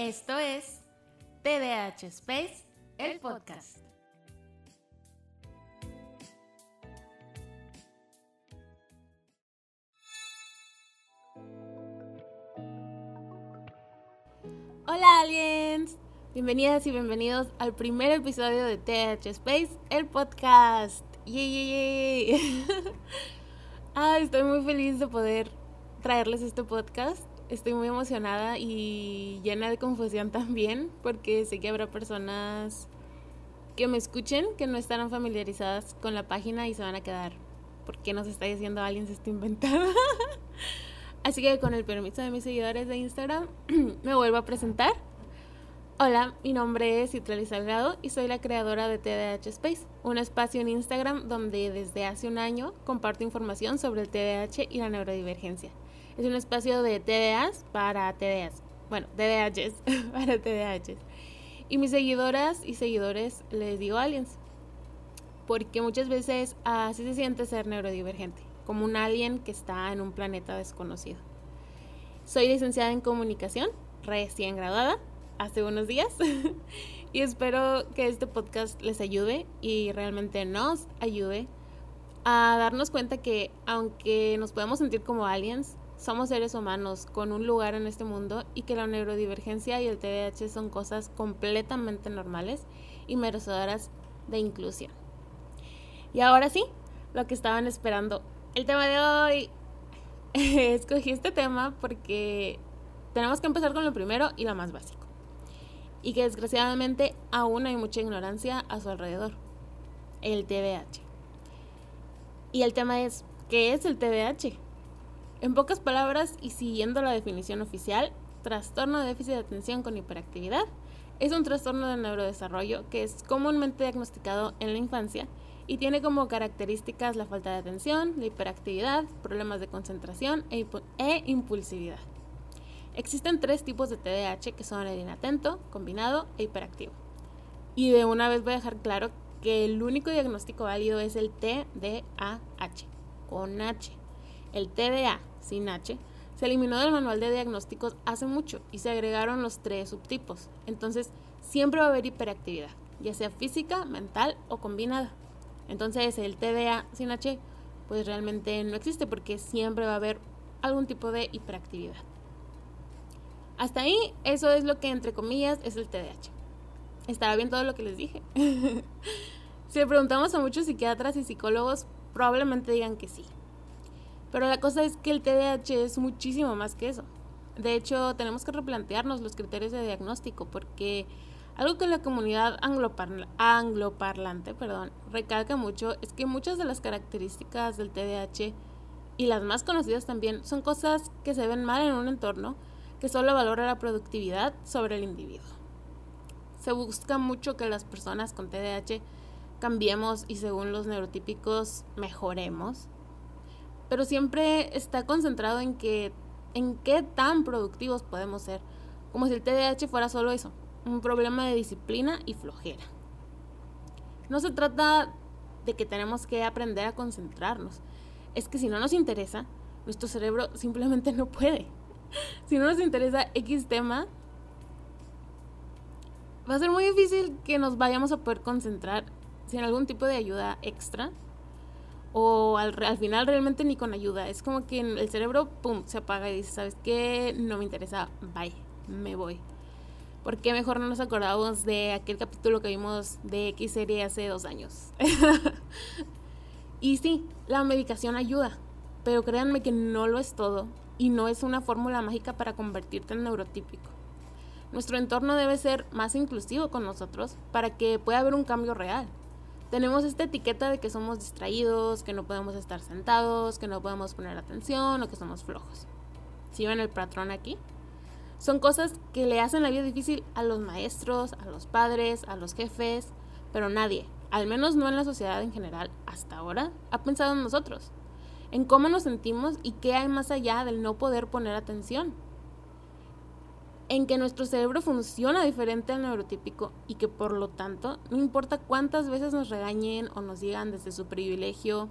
Esto es TDH Space, el podcast. Hola aliens, bienvenidas y bienvenidos al primer episodio de TH Space, el podcast. ¡Yay, estoy muy feliz de poder traerles este podcast estoy muy emocionada y llena de confusión también, porque sé que habrá personas que me escuchen que no estarán familiarizadas con la página y se van a quedar. ¿Por qué nos está diciendo alguien se está inventando? Así que con el permiso de mis seguidores de Instagram, me vuelvo a presentar. Hola, mi nombre es Citlali Salgado y soy la creadora de TDH Space, un espacio en Instagram donde desde hace un año comparto información sobre el TDAH y la neurodivergencia. Es un espacio de TDAs para TDAs. Bueno, TDAHs para TDAHs. Y mis seguidoras y seguidores les digo aliens. Porque muchas veces así se siente ser neurodivergente, como un alien que está en un planeta desconocido. Soy licenciada en comunicación, recién graduada, hace unos días. y espero que este podcast les ayude y realmente nos ayude a darnos cuenta que aunque nos podemos sentir como aliens, somos seres humanos con un lugar en este mundo y que la neurodivergencia y el TDAH son cosas completamente normales y merecedoras de inclusión. Y ahora sí, lo que estaban esperando. El tema de hoy. Escogí este tema porque tenemos que empezar con lo primero y lo más básico. Y que desgraciadamente aún hay mucha ignorancia a su alrededor. El TDAH. Y el tema es, ¿qué es el TDAH? En pocas palabras y siguiendo la definición oficial, trastorno de déficit de atención con hiperactividad es un trastorno de neurodesarrollo que es comúnmente diagnosticado en la infancia y tiene como características la falta de atención, la hiperactividad, problemas de concentración e, e impulsividad. Existen tres tipos de TDAH que son el inatento, combinado e hiperactivo. Y de una vez voy a dejar claro que el único diagnóstico válido es el TDAH, con H. El TDA, sin H, se eliminó del manual de diagnósticos hace mucho y se agregaron los tres subtipos. Entonces, siempre va a haber hiperactividad, ya sea física, mental o combinada. Entonces, el TDA sin H, pues realmente no existe porque siempre va a haber algún tipo de hiperactividad. Hasta ahí, eso es lo que entre comillas es el TDAH. ¿Estará bien todo lo que les dije? si le preguntamos a muchos psiquiatras y psicólogos, probablemente digan que sí. Pero la cosa es que el TDAH es muchísimo más que eso. De hecho, tenemos que replantearnos los criterios de diagnóstico porque algo que la comunidad angloparlante perdón, recalca mucho es que muchas de las características del TDAH y las más conocidas también son cosas que se ven mal en un entorno que solo valora la productividad sobre el individuo. Se busca mucho que las personas con TDAH cambiemos y según los neurotípicos mejoremos pero siempre está concentrado en que en qué tan productivos podemos ser, como si el TDAH fuera solo eso, un problema de disciplina y flojera. No se trata de que tenemos que aprender a concentrarnos, es que si no nos interesa, nuestro cerebro simplemente no puede. Si no nos interesa X tema, va a ser muy difícil que nos vayamos a poder concentrar sin algún tipo de ayuda extra o al, final realmente ni con ayuda. Es como que el cerebro, pum, se apaga y dice, ¿sabes qué? No me interesa, bye, me voy. ¿Por qué mejor no nos acordamos de aquel capítulo que vimos de X serie hace dos años? y sí, la medicación ayuda, pero créanme que no lo es todo y no es una fórmula mágica para convertirte en neurotípico. Nuestro entorno debe ser más inclusivo con nosotros para que pueda haber un cambio real tenemos esta etiqueta de que somos distraídos, que no podemos estar sentados, que no podemos poner atención o que somos flojos. ¿Sí ven el patrón aquí? Son cosas que le hacen la vida difícil a los maestros, a los padres, a los jefes, pero nadie, al menos no en la sociedad en general hasta ahora, ha pensado en nosotros, en cómo nos sentimos y qué hay más allá del no poder poner atención en que nuestro cerebro funciona diferente al neurotípico y que por lo tanto, no importa cuántas veces nos regañen o nos digan desde su privilegio,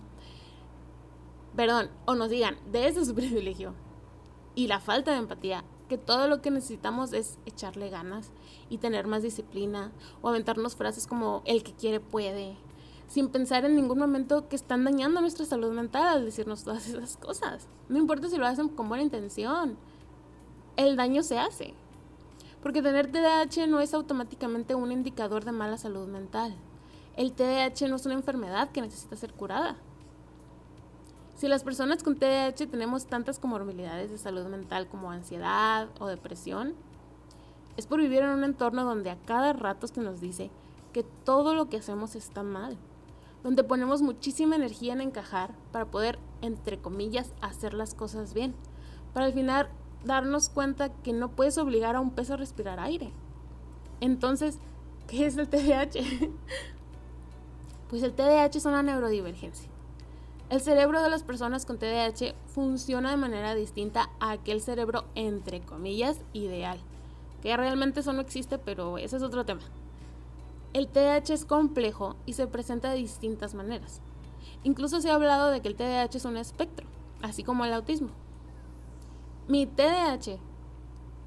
perdón, o nos digan desde su privilegio y la falta de empatía, que todo lo que necesitamos es echarle ganas y tener más disciplina o aventarnos frases como el que quiere puede, sin pensar en ningún momento que están dañando nuestra salud mental al decirnos todas esas cosas. No importa si lo hacen con buena intención, el daño se hace. Porque tener TDAH no es automáticamente un indicador de mala salud mental. El TDAH no es una enfermedad que necesita ser curada. Si las personas con TDAH tenemos tantas comorbilidades de salud mental como ansiedad o depresión, es por vivir en un entorno donde a cada rato se nos dice que todo lo que hacemos está mal, donde ponemos muchísima energía en encajar para poder, entre comillas, hacer las cosas bien, para al final darnos cuenta que no puedes obligar a un pez a respirar aire. Entonces, ¿qué es el TDAH? pues el TDAH es una neurodivergencia el cerebro de las personas con TDAH funciona de manera distinta a aquel cerebro, entre comillas, ideal. Que realmente eso no existe, pero ese es otro tema. El TDAH es complejo y se presenta de distintas maneras. Incluso se ha hablado de que el TDAH es un espectro, así como el autismo. Mi TDAH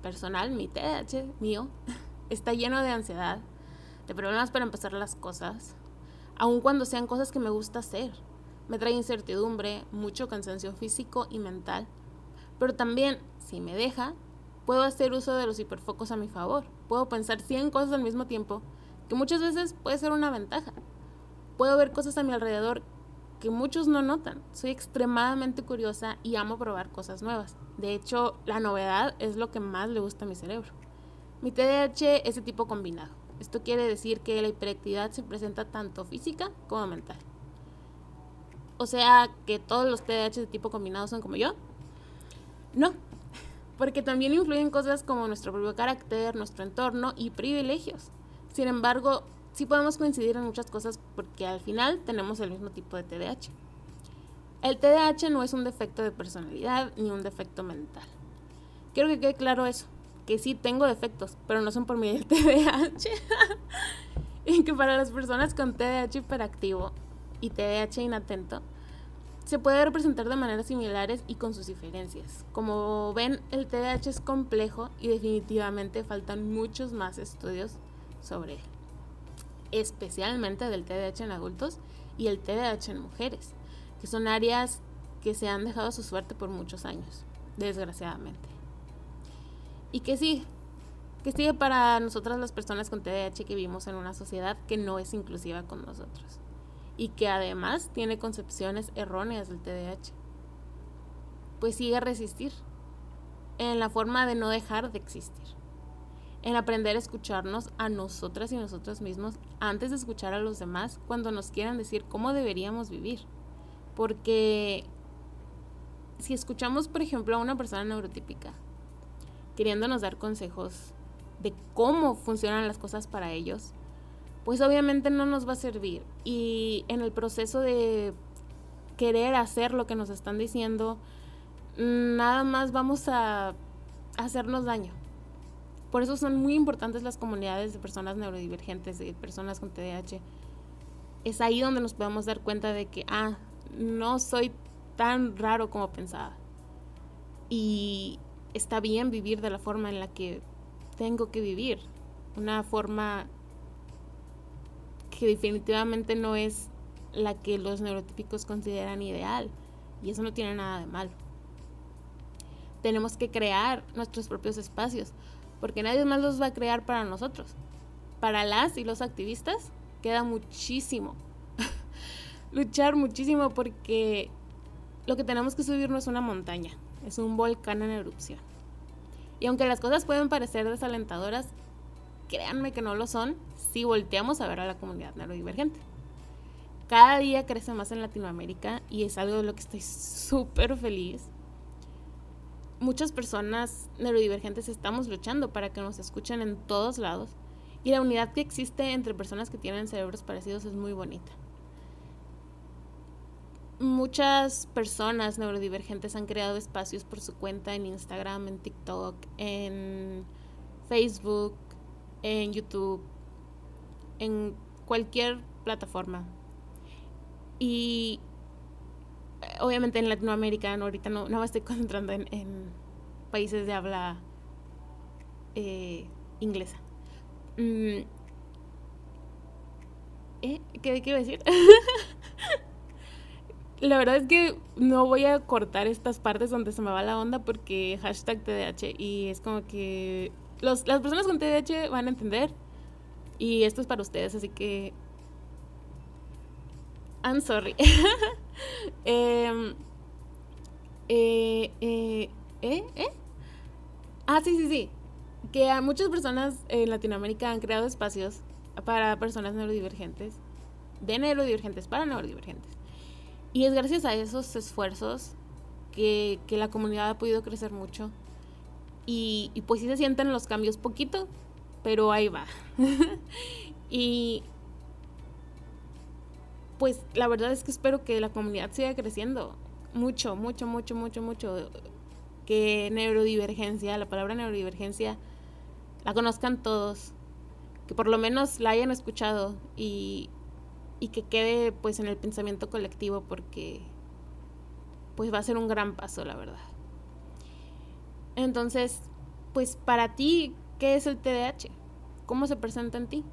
personal, mi TDAH mío, está lleno de ansiedad, de problemas para empezar las cosas, aun cuando sean cosas que me gusta hacer me trae incertidumbre, mucho cansancio físico y mental. Pero también, si me deja, puedo hacer uso de los hiperfocos a mi favor. Puedo pensar 100 cosas al mismo tiempo, que muchas veces puede ser una ventaja. Puedo ver cosas a mi alrededor que muchos no notan. Soy extremadamente curiosa y amo probar cosas nuevas. De hecho, la novedad es lo que más le gusta a mi cerebro. Mi TDAH es de tipo combinado. Esto quiere decir que la hiperactividad se presenta tanto física como mental. O sea, que todos los TDAH de tipo combinado son como yo. No, porque también influyen cosas como nuestro propio carácter, nuestro entorno y privilegios. Sin embargo, sí podemos coincidir en muchas cosas porque al final tenemos el mismo tipo de TDAH. El TDAH no es un defecto de personalidad ni un defecto mental. Quiero que quede claro eso, que sí tengo defectos, pero no son por mi TDAH. y que para las personas con TDAH hiperactivo y TDAH inatento se puede representar de maneras similares y con sus diferencias. Como ven, el TDAH es complejo y definitivamente faltan muchos más estudios sobre él, especialmente del TDAH en adultos y el TDAH en mujeres, que son áreas que se han dejado a su suerte por muchos años, desgraciadamente. Y que sí, que sigue para nosotras las personas con TDAH que vivimos en una sociedad que no es inclusiva con nosotros y que además tiene concepciones erróneas del TDAH. Pues sigue a resistir en la forma de no dejar de existir, en aprender a escucharnos a nosotras y nosotros mismos antes de escuchar a los demás cuando nos quieran decir cómo deberíamos vivir. Porque si escuchamos, por ejemplo, a una persona neurotípica queriéndonos dar consejos de cómo funcionan las cosas para ellos, pues obviamente no nos va a servir. Y en el proceso de querer hacer lo que nos están diciendo, nada más vamos a hacernos daño. Por eso son muy importantes las comunidades de personas neurodivergentes, de personas con TDAH. Es ahí donde nos podemos dar cuenta de que, ah, no soy tan raro como pensaba. Y está bien vivir de la forma en la que tengo que vivir. Una forma que definitivamente no es la que los neurotípicos consideran ideal. Y eso no tiene nada de malo. Tenemos que crear nuestros propios espacios, porque nadie más los va a crear para nosotros. Para las y los activistas queda muchísimo. Luchar muchísimo porque lo que tenemos que subir no es una montaña, es un volcán en erupción. Y aunque las cosas pueden parecer desalentadoras, créanme que no lo son si volteamos a ver a la comunidad neurodivergente. Cada día crece más en Latinoamérica y es algo de lo que estoy súper feliz. Muchas personas neurodivergentes estamos luchando para que nos escuchen en todos lados y la unidad que existe entre personas que tienen cerebros parecidos es muy bonita. Muchas personas neurodivergentes han creado espacios por su cuenta en Instagram, en TikTok, en Facebook, en YouTube, en cualquier plataforma. Y obviamente en Latinoamérica, ahorita no, no me estoy concentrando en, países de habla eh, inglesa. Mm. ¿Eh? ¿Qué, ¿Qué decir? la verdad es que no voy a cortar estas partes donde se me va la onda porque hashtag TDH y es como que los, las personas con TDAH van a entender y esto es para ustedes, así que I'm sorry. Em, eh, eh, eh, ¿Eh? Ah, sí, sí, sí. Que a muchas personas en Latinoamérica han creado espacios para personas neurodivergentes, de neurodivergentes para neurodivergentes. Y es gracias a esos esfuerzos que, la comunidad ha podido crecer mucho. Y, pues sí se sienten los cambios poquito, pero ahí va. y pues la verdad es que espero que la comunidad siga creciendo. Mucho, mucho, mucho, mucho, mucho. Que neurodivergencia, la palabra neurodivergencia, la conozcan todos. Que por lo menos la hayan escuchado y, y que quede pues en el pensamiento colectivo porque pues va a ser un gran paso, la verdad. Entonces, pues para ti, ¿qué es el TDAH? ¿Cómo se presenta en ti?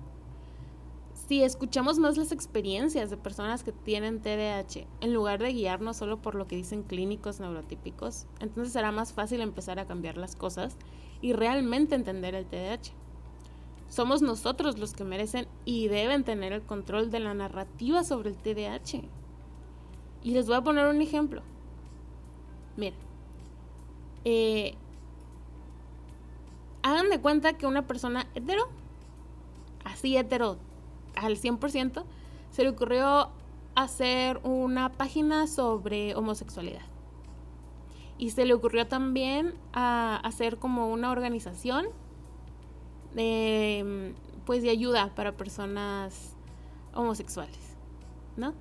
Si escuchamos más las experiencias de personas que tienen TDAH, en lugar de guiarnos solo por lo que dicen clínicos neurotípicos, entonces será más fácil empezar a cambiar las cosas y realmente entender el TDAH. Somos nosotros los que merecen y deben tener el control de la narrativa sobre el TDAH. Y les voy a poner un ejemplo. Miren, eh, hagan de cuenta que una persona hetero, así hetero al 100%, se le ocurrió hacer una página sobre homosexualidad. Y se le ocurrió también a hacer como una organización de, pues, de ayuda para personas homosexuales, ¿no?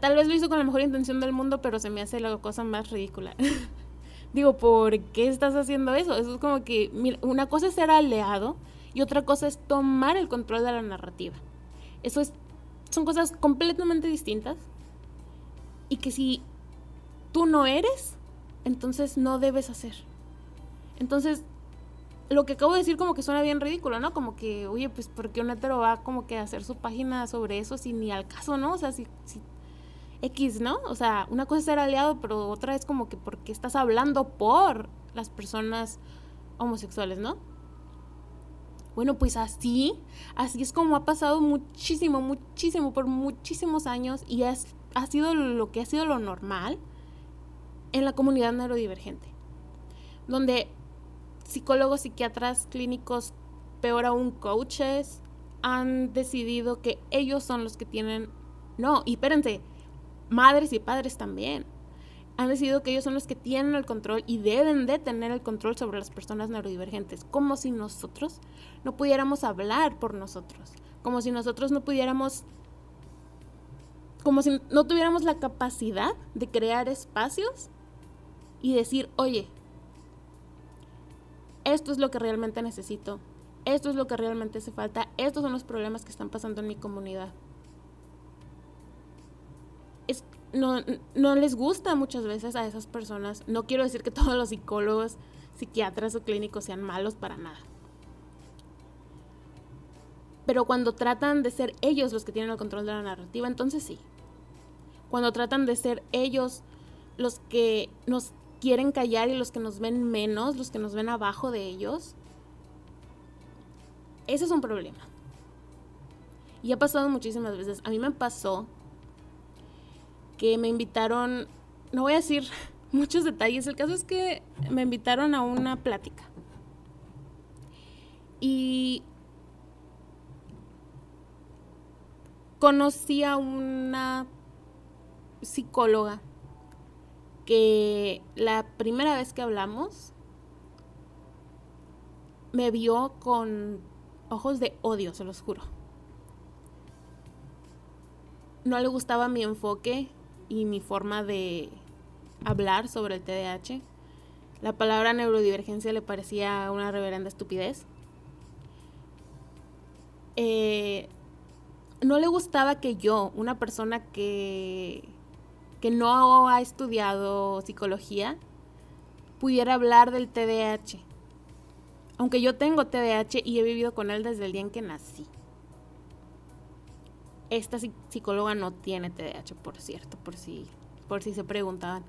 Tal vez lo hizo con la mejor intención del mundo, pero se me hace la cosa más ridícula. Digo, ¿por qué estás haciendo eso? Eso es como que, una cosa es ser aliado y otra cosa es tomar el control de la narrativa. Eso es, son cosas completamente distintas y que si tú no eres, entonces no debes hacer. Entonces, lo que acabo de decir como que suena bien ridículo, ¿no? Como que, oye, pues, ¿por qué un hetero va como que a hacer su página sobre eso si ni al caso, ¿no? O sea, si, si X, ¿no? O sea, una cosa es ser aliado, pero otra es como que porque estás hablando por las personas homosexuales, ¿no? Bueno, pues así, así es como ha pasado muchísimo, muchísimo, por muchísimos años y es, ha sido lo que ha sido lo normal en la comunidad neurodivergente, donde psicólogos, psiquiatras, clínicos, peor aún coaches, han decidido que ellos son los que tienen... No, y espérense, madres y padres también. Han decidido que ellos son los que tienen el control y deben de tener el control sobre las personas neurodivergentes, como si nosotros no pudiéramos hablar por nosotros, como si nosotros no pudiéramos, como si no tuviéramos la capacidad de crear espacios y decir, oye, esto es lo que realmente necesito, esto es lo que realmente hace falta, estos son los problemas que están pasando en mi comunidad. No, no les gusta muchas veces a esas personas. No quiero decir que todos los psicólogos, psiquiatras o clínicos sean malos para nada. Pero cuando tratan de ser ellos los que tienen el control de la narrativa, entonces sí. Cuando tratan de ser ellos los que nos quieren callar y los que nos ven menos, los que nos ven abajo de ellos, ese es un problema. Y ha pasado muchísimas veces. A mí me pasó que me invitaron, no voy a decir muchos detalles, el caso es que me invitaron a una plática. Y conocí a una psicóloga que la primera vez que hablamos me vio con ojos de odio, se los juro. No le gustaba mi enfoque y mi forma de hablar sobre el TDAH. La palabra neurodivergencia le parecía una reverenda estupidez. Eh, no le gustaba que yo, una persona que que no ha estudiado psicología, pudiera hablar del TDAH. Aunque yo tengo TDAH y he vivido con él desde el día en que nací. Esta psicóloga no tiene TDAH, por cierto, por si, por si se preguntaban.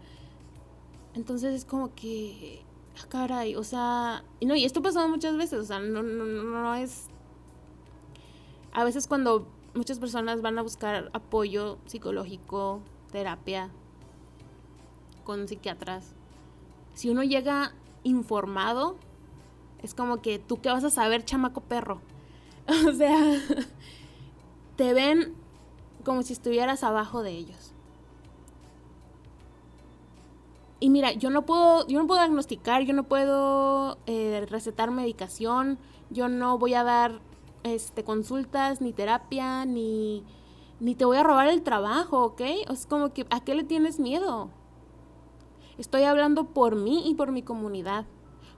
Entonces es como que, ah, caray, o sea, no, y esto pasado muchas veces, o sea, no, no, no es... A veces cuando muchas personas van a buscar apoyo psicológico, terapia, con psiquiatras, si uno llega informado, es como que tú qué vas a saber, chamaco perro. o sea, te ven como si estuvieras abajo de ellos. Y mira, yo no puedo, yo no puedo diagnosticar, yo no puedo eh, recetar medicación, yo no voy a dar este, consultas, ni terapia, ni, ni te voy a robar el trabajo, ¿ok? Es como que, ¿a qué le tienes miedo? Estoy hablando por mí y por mi comunidad,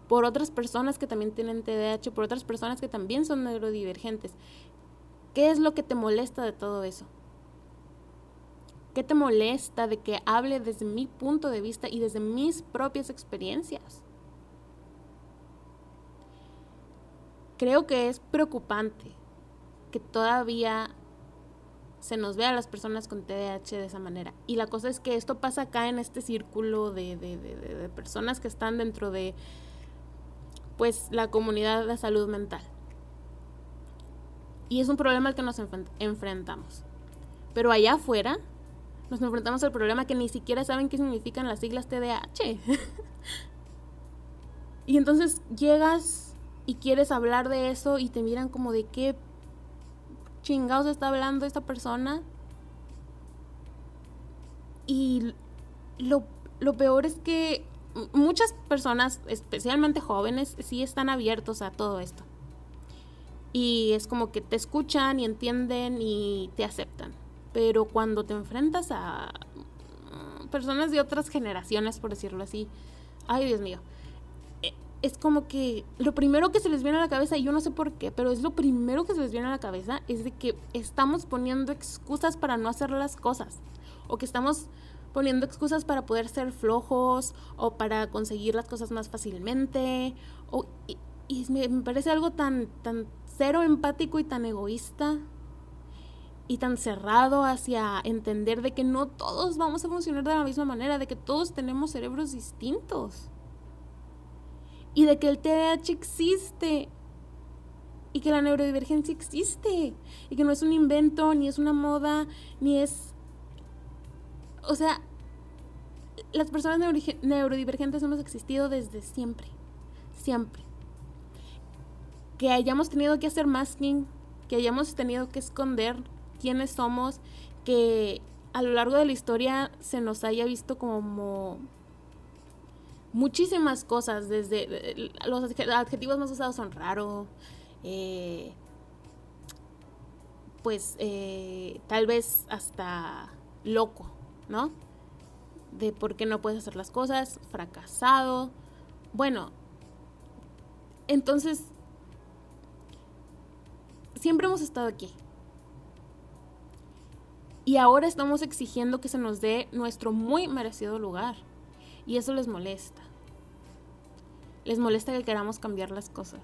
por otras personas que también tienen TDAH, por otras personas que también son neurodivergentes. ¿Qué es lo que te molesta de todo eso? ¿Qué te molesta de que hable desde mi punto de vista y desde mis propias experiencias? Creo que es preocupante que todavía se nos ve a las personas con TDAH de esa manera. Y la cosa es que esto pasa acá en este círculo de, de, personas que están dentro de pues la comunidad de salud mental. Y es un problema al que nos enfrentamos. Pero allá afuera nos enfrentamos al problema que ni siquiera saben qué significan las siglas TDAH. y entonces llegas y quieres hablar de eso y te miran como de qué chingados está hablando esta persona. Y lo, lo peor es que muchas personas, especialmente jóvenes, sí están abiertos a todo esto. Y es como que te escuchan y entienden y te aceptan. Pero cuando te enfrentas a personas de otras generaciones, por decirlo así, ay Dios mío, es como que lo primero que se les viene a la cabeza, y yo no sé por qué, pero es lo primero que se les viene a la cabeza, es de que estamos poniendo excusas para no hacer las cosas. O que estamos poniendo excusas para poder ser flojos o para conseguir las cosas más fácilmente. O, y, me, me, parece algo tan, tan cero empático y tan egoísta y tan cerrado hacia entender de que no todos vamos a funcionar de la misma manera, de que todos tenemos cerebros distintos y de que el TDAH existe y que la neurodivergencia existe y que no es un invento, ni es una moda, ni es... O sea, las personas neurodivergentes hemos existido desde siempre, siempre. Que hayamos tenido que hacer masking, que hayamos tenido que esconder quiénes somos, que a lo largo de la historia se nos haya visto como muchísimas cosas, desde los adjetivos más usados son raro, eh, pues eh, tal vez hasta loco, ¿no? De por qué no puedes hacer las cosas, fracasado. Bueno, entonces, siempre hemos estado aquí. Y ahora estamos exigiendo que se nos dé nuestro muy merecido lugar. Y eso les molesta. Les molesta que queramos cambiar las cosas.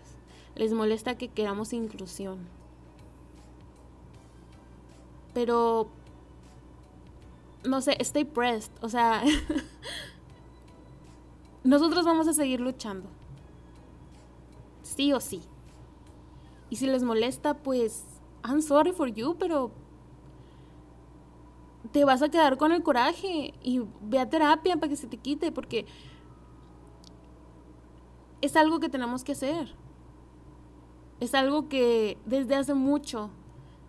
Les molesta que queramos inclusión. Pero, no sé, stay pressed. O sea, nosotros vamos a seguir luchando. Sí o sí. Y si les molesta, pues, I'm sorry for you, pero te vas a quedar con el coraje y ve a terapia para que se te quite, porque es algo que tenemos que hacer. Es algo que desde hace mucho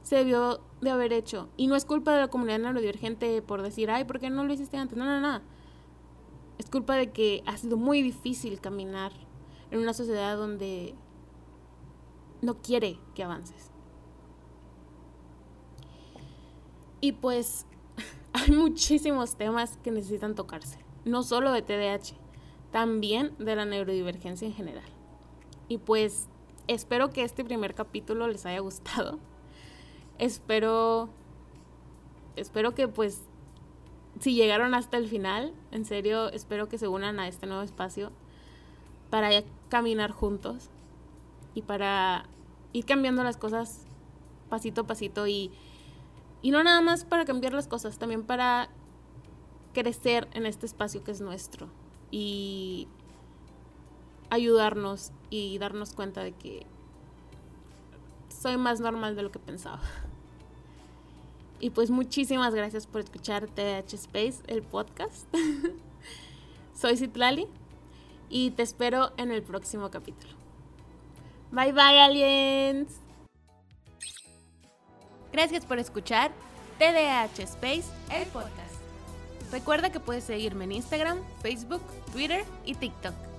se debió de haber hecho. Y no es culpa de la comunidad neurodivergente por decir, ay, ¿por qué no lo hiciste antes? No, no, no. Es culpa de que ha sido muy difícil caminar en una sociedad donde no quiere que avances. Y pues hay muchísimos temas que necesitan tocarse, no solo de TDAH, también de la neurodivergencia en general. Y pues espero que este primer capítulo les haya gustado. Espero espero que pues si llegaron hasta el final, en serio, espero que se unan a este nuevo espacio para caminar juntos y para ir cambiando las cosas pasito a pasito y, y no nada más para cambiar las cosas, también para crecer en este espacio que es nuestro y ayudarnos y darnos cuenta de que soy más normal de lo que pensaba. Y pues muchísimas gracias por escuchar TH Space, el podcast. soy Citlali y te espero en el próximo capítulo. Bye bye aliens. Gracias por escuchar TDH Space, el podcast. Recuerda que puedes seguirme en Instagram, Facebook, Twitter y TikTok.